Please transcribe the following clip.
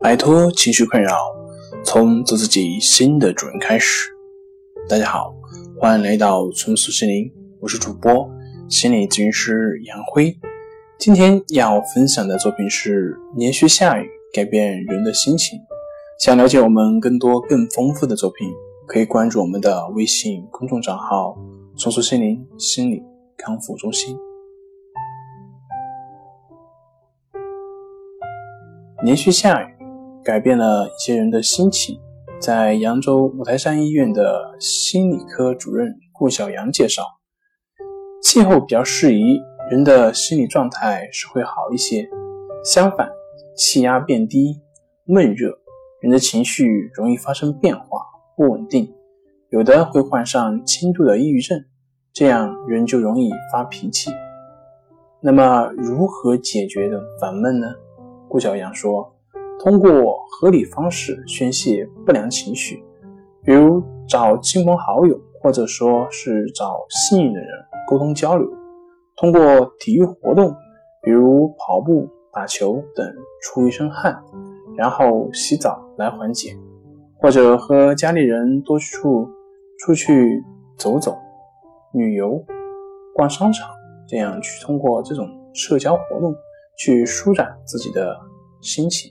摆脱情绪困扰，从做自己新的主人开始。大家好，欢迎来到重塑心灵，我是主播心理咨询师杨辉。今天要分享的作品是连续下雨改变人的心情。想了解我们更多更丰富的作品，可以关注我们的微信公众账号“重塑心灵心理康复中心”。连续下雨，改变了一些人的心情。在扬州五台山医院的心理科主任顾小阳介绍，气候比较适宜，人的心理状态是会好一些。相反，气压变低、闷热，人的情绪容易发生变化，不稳定，有的会患上轻度的抑郁症，这样人就容易发脾气。那么，如何解决的烦闷呢？顾小阳说：“通过合理方式宣泄不良情绪，比如找亲朋好友，或者说是找信任的人沟通交流；通过体育活动，比如跑步、打球等出一身汗，然后洗澡来缓解；或者和家里人多去处出去走走、旅游、逛商场，这样去通过这种社交活动。”去舒展自己的心情。